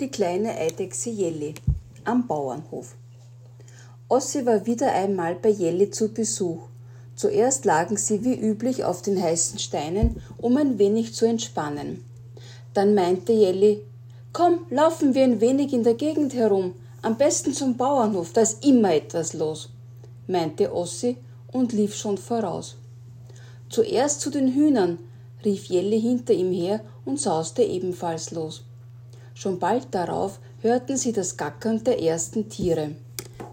die kleine Eidechse Jelly am Bauernhof. Ossi war wieder einmal bei Jelly zu Besuch. Zuerst lagen sie wie üblich auf den heißen Steinen, um ein wenig zu entspannen. Dann meinte Jelly, komm, laufen wir ein wenig in der Gegend herum, am besten zum Bauernhof, da ist immer etwas los, meinte Ossi und lief schon voraus. Zuerst zu den Hühnern, rief Jelly hinter ihm her und sauste ebenfalls los. Schon bald darauf hörten sie das Gackern der ersten Tiere.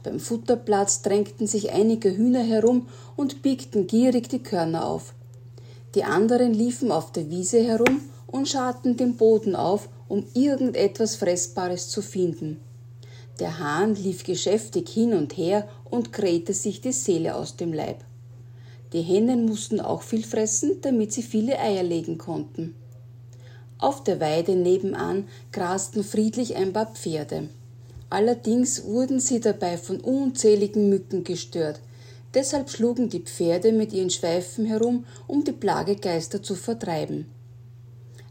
Beim Futterplatz drängten sich einige Hühner herum und biegten gierig die Körner auf. Die anderen liefen auf der Wiese herum und scharten den Boden auf, um irgendetwas Fressbares zu finden. Der Hahn lief geschäftig hin und her und krähte sich die Seele aus dem Leib. Die Hennen mussten auch viel fressen, damit sie viele Eier legen konnten. Auf der Weide nebenan grasten friedlich ein paar Pferde. Allerdings wurden sie dabei von unzähligen Mücken gestört. Deshalb schlugen die Pferde mit ihren Schweifen herum, um die Plagegeister zu vertreiben.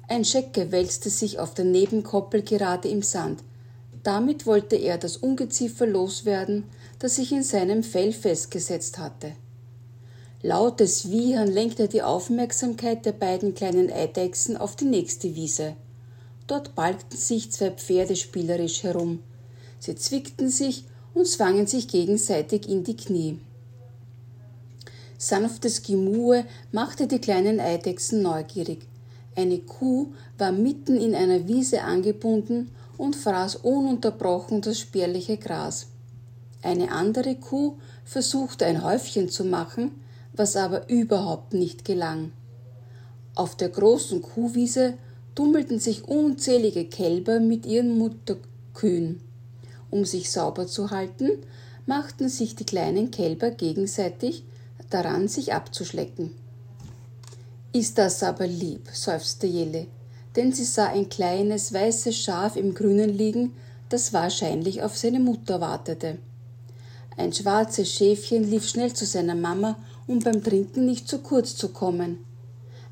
Ein Schecke wälzte sich auf der Nebenkoppel gerade im Sand. Damit wollte er das Ungeziefer loswerden, das sich in seinem Fell festgesetzt hatte. Lautes Wiehern lenkte die Aufmerksamkeit der beiden kleinen Eidechsen auf die nächste Wiese. Dort balgten sich zwei Pferde spielerisch herum. Sie zwickten sich und zwangen sich gegenseitig in die Knie. Sanftes Gemurre machte die kleinen Eidechsen neugierig. Eine Kuh war mitten in einer Wiese angebunden und fraß ununterbrochen das spärliche Gras. Eine andere Kuh versuchte ein Häufchen zu machen, was aber überhaupt nicht gelang. Auf der großen Kuhwiese tummelten sich unzählige Kälber mit ihren Mutterkühen. Um sich sauber zu halten, machten sich die kleinen Kälber gegenseitig daran, sich abzuschlecken. Ist das aber lieb, seufzte Jelle, denn sie sah ein kleines weißes Schaf im Grünen liegen, das wahrscheinlich auf seine Mutter wartete. Ein schwarzes Schäfchen lief schnell zu seiner Mama um beim Trinken nicht zu kurz zu kommen.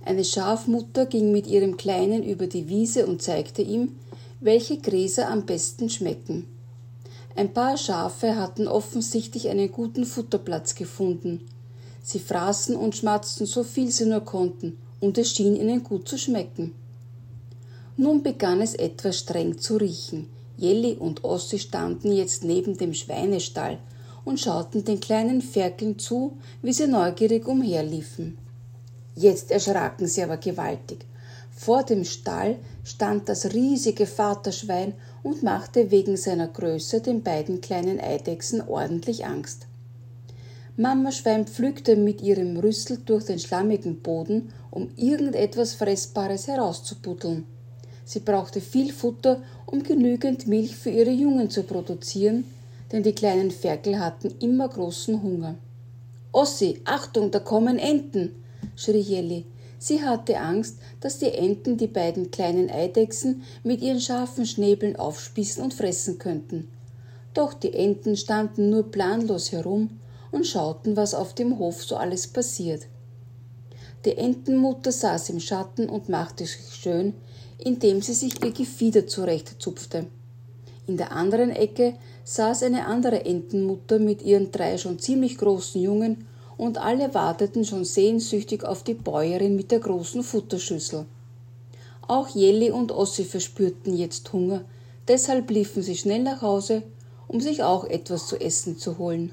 Eine Schafmutter ging mit ihrem Kleinen über die Wiese und zeigte ihm, welche Gräser am besten schmecken. Ein paar Schafe hatten offensichtlich einen guten Futterplatz gefunden. Sie fraßen und schmatzten so viel sie nur konnten, und es schien ihnen gut zu schmecken. Nun begann es etwas streng zu riechen. Jelly und Ossi standen jetzt neben dem Schweinestall und schauten den kleinen Ferkeln zu, wie sie neugierig umherliefen. Jetzt erschraken sie aber gewaltig. Vor dem Stall stand das riesige Vaterschwein und machte wegen seiner Größe den beiden kleinen Eidechsen ordentlich Angst. Mama Schwein pflückte mit ihrem Rüssel durch den schlammigen Boden, um irgendetwas Fressbares herauszubuddeln. Sie brauchte viel Futter, um genügend Milch für ihre Jungen zu produzieren, denn die kleinen Ferkel hatten immer großen Hunger. Ossi, Achtung, da kommen Enten! schrie Jelly. Sie hatte Angst, dass die Enten die beiden kleinen Eidechsen mit ihren scharfen Schnäbeln aufspießen und fressen könnten. Doch die Enten standen nur planlos herum und schauten, was auf dem Hof so alles passiert. Die Entenmutter saß im Schatten und machte sich schön, indem sie sich ihr Gefieder zurechtzupfte. In der anderen Ecke saß eine andere Entenmutter mit ihren drei schon ziemlich großen Jungen, und alle warteten schon sehnsüchtig auf die Bäuerin mit der großen Futterschüssel. Auch Jelly und Ossi verspürten jetzt Hunger, deshalb liefen sie schnell nach Hause, um sich auch etwas zu essen zu holen.